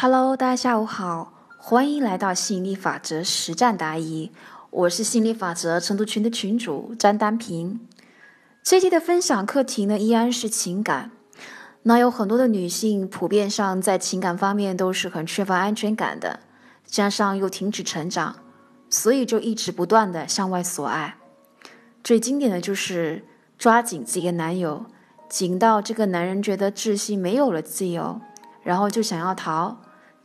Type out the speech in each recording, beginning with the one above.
Hello，大家下午好，欢迎来到吸引力法则实战答疑。我是吸引力法则成都群的群主张丹平。这期的分享课题呢，依然是情感。那有很多的女性，普遍上在情感方面都是很缺乏安全感的，加上又停止成长，所以就一直不断的向外索爱。最经典的就是抓紧自己的男友，紧到这个男人觉得窒息，没有了自由，然后就想要逃。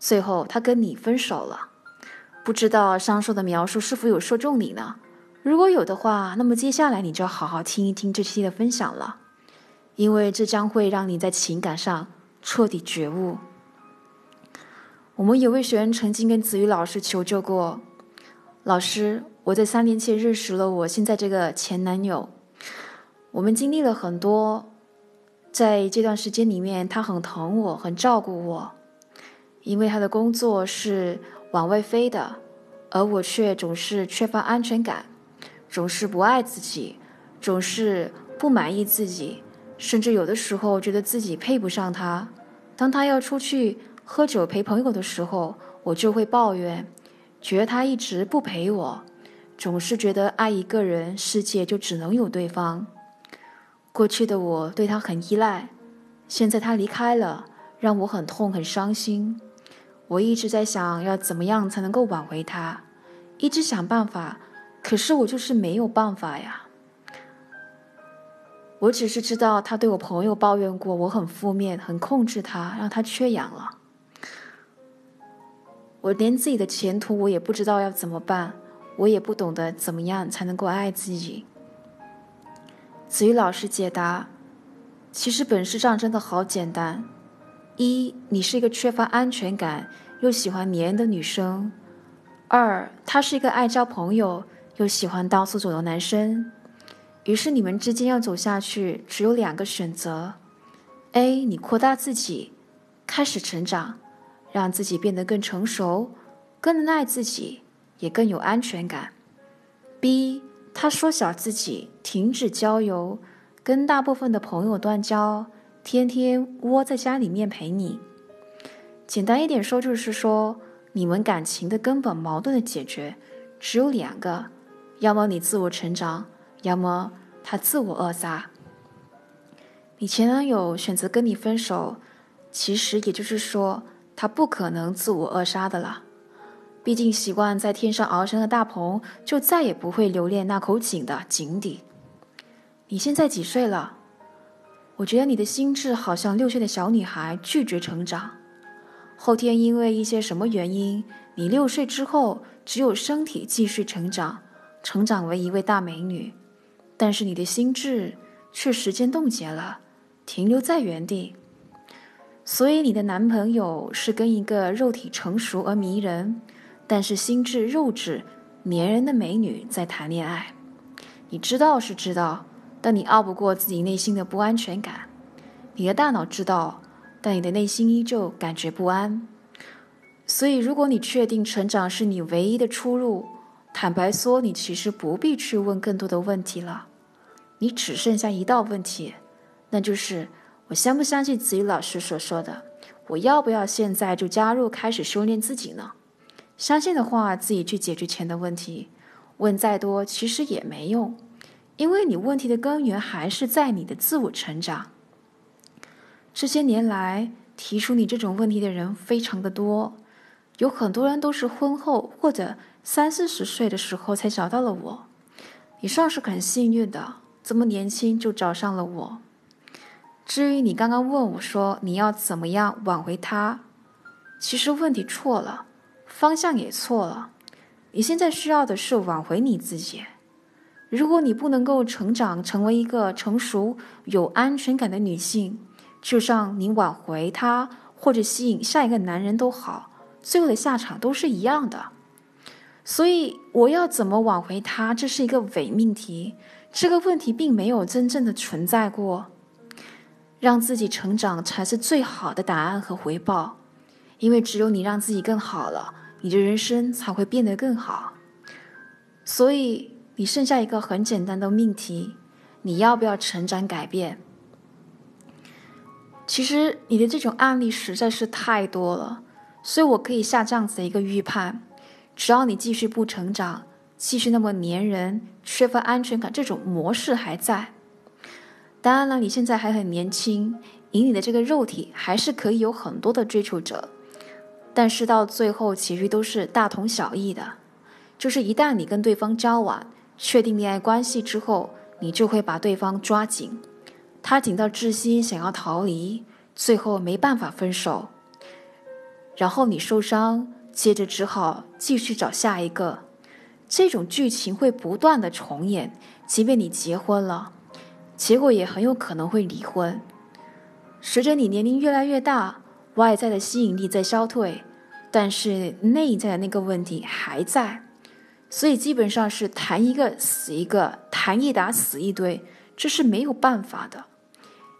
最后，他跟你分手了，不知道上述的描述是否有说中你呢？如果有的话，那么接下来你就要好好听一听这期的分享了，因为这将会让你在情感上彻底觉悟。我们有位学员曾经跟子瑜老师求救过，老师，我在三年前认识了我现在这个前男友，我们经历了很多，在这段时间里面，他很疼我，很照顾我。因为他的工作是往外飞的，而我却总是缺乏安全感，总是不爱自己，总是不满意自己，甚至有的时候觉得自己配不上他。当他要出去喝酒陪朋友的时候，我就会抱怨，觉得他一直不陪我，总是觉得爱一个人，世界就只能有对方。过去的我对他很依赖，现在他离开了，让我很痛很伤心。我一直在想要怎么样才能够挽回他，一直想办法，可是我就是没有办法呀。我只是知道他对我朋友抱怨过，我很负面，很控制他，让他缺氧了。我连自己的前途我也不知道要怎么办，我也不懂得怎么样才能够爱自己。子瑜老师解答：其实本质上真的好简单。一，你是一个缺乏安全感又喜欢黏人的女生；二，他是一个爱交朋友又喜欢到处走的男生。于是你们之间要走下去，只有两个选择：A，你扩大自己，开始成长，让自己变得更成熟，更能爱自己，也更有安全感；B，他缩小自己，停止交友，跟大部分的朋友断交。天天窝在家里面陪你，简单一点说就是说，你们感情的根本矛盾的解决只有两个：要么你自我成长，要么他自我扼杀。你前男友选择跟你分手，其实也就是说，他不可能自我扼杀的了。毕竟习惯在天上翱翔的大鹏，就再也不会留恋那口井的井底。你现在几岁了？我觉得你的心智好像六岁的小女孩，拒绝成长。后天因为一些什么原因，你六岁之后只有身体继续成长，成长为一位大美女，但是你的心智却时间冻结了，停留在原地。所以你的男朋友是跟一个肉体成熟而迷人，但是心智幼稚、黏人的美女在谈恋爱。你知道是知道。但你拗不过自己内心的不安全感，你的大脑知道，但你的内心依旧感觉不安。所以，如果你确定成长是你唯一的出路，坦白说，你其实不必去问更多的问题了。你只剩下一道问题，那就是我相不相信子瑜老师所说的？我要不要现在就加入，开始修炼自己呢？相信的话，自己去解决钱的问题。问再多，其实也没用。因为你问题的根源还是在你的自我成长。这些年来提出你这种问题的人非常的多，有很多人都是婚后或者三四十岁的时候才找到了我。你算是很幸运的，这么年轻就找上了我。至于你刚刚问我说你要怎么样挽回他，其实问题错了，方向也错了。你现在需要的是挽回你自己。如果你不能够成长成为一个成熟有安全感的女性，就算你挽回他或者吸引下一个男人都好，最后的下场都是一样的。所以我要怎么挽回他，这是一个伪命题。这个问题并没有真正的存在过。让自己成长才是最好的答案和回报，因为只有你让自己更好了，你的人生才会变得更好。所以。你剩下一个很简单的命题：你要不要成长改变？其实你的这种案例实在是太多了，所以我可以下这样子的一个预判：只要你继续不成长，继续那么粘人、缺乏安全感，这种模式还在。当然了，你现在还很年轻，以你的这个肉体，还是可以有很多的追求者。但是到最后，其实都是大同小异的。就是一旦你跟对方交往，确定恋爱关系之后，你就会把对方抓紧，他紧到窒息，想要逃离，最后没办法分手。然后你受伤，接着只好继续找下一个，这种剧情会不断的重演。即便你结婚了，结果也很有可能会离婚。随着你年龄越来越大，外在的吸引力在消退，但是内在的那个问题还在，所以基本上是谈一个死一个，谈一打死一堆，这是没有办法的，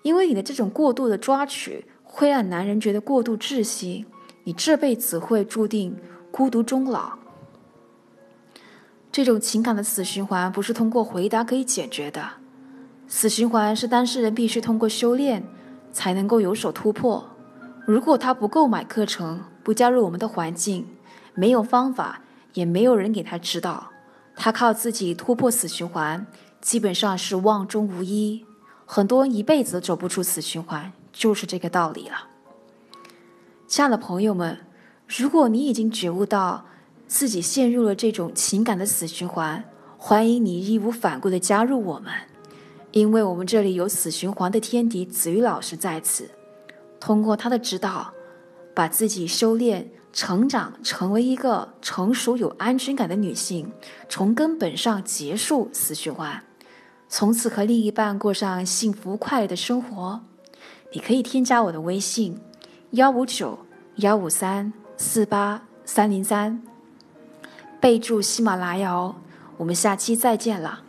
因为你的这种过度的抓取会让男人觉得过度窒息。你这辈子会注定孤独终老。这种情感的死循环不是通过回答可以解决的，死循环是当事人必须通过修炼才能够有所突破。如果他不购买课程，不加入我们的环境，没有方法，也没有人给他指导，他靠自己突破死循环，基本上是望中无一。很多人一辈子走不出死循环，就是这个道理了。亲爱的朋友们，如果你已经觉悟到自己陷入了这种情感的死循环，欢迎你义无反顾的加入我们，因为我们这里有死循环的天敌子瑜老师在此，通过他的指导，把自己修炼、成长，成为一个成熟有安全感的女性，从根本上结束死循环，从此和另一半过上幸福快乐的生活。你可以添加我的微信。幺五九幺五三四八三零三，备注喜马拉雅哦，我们下期再见了。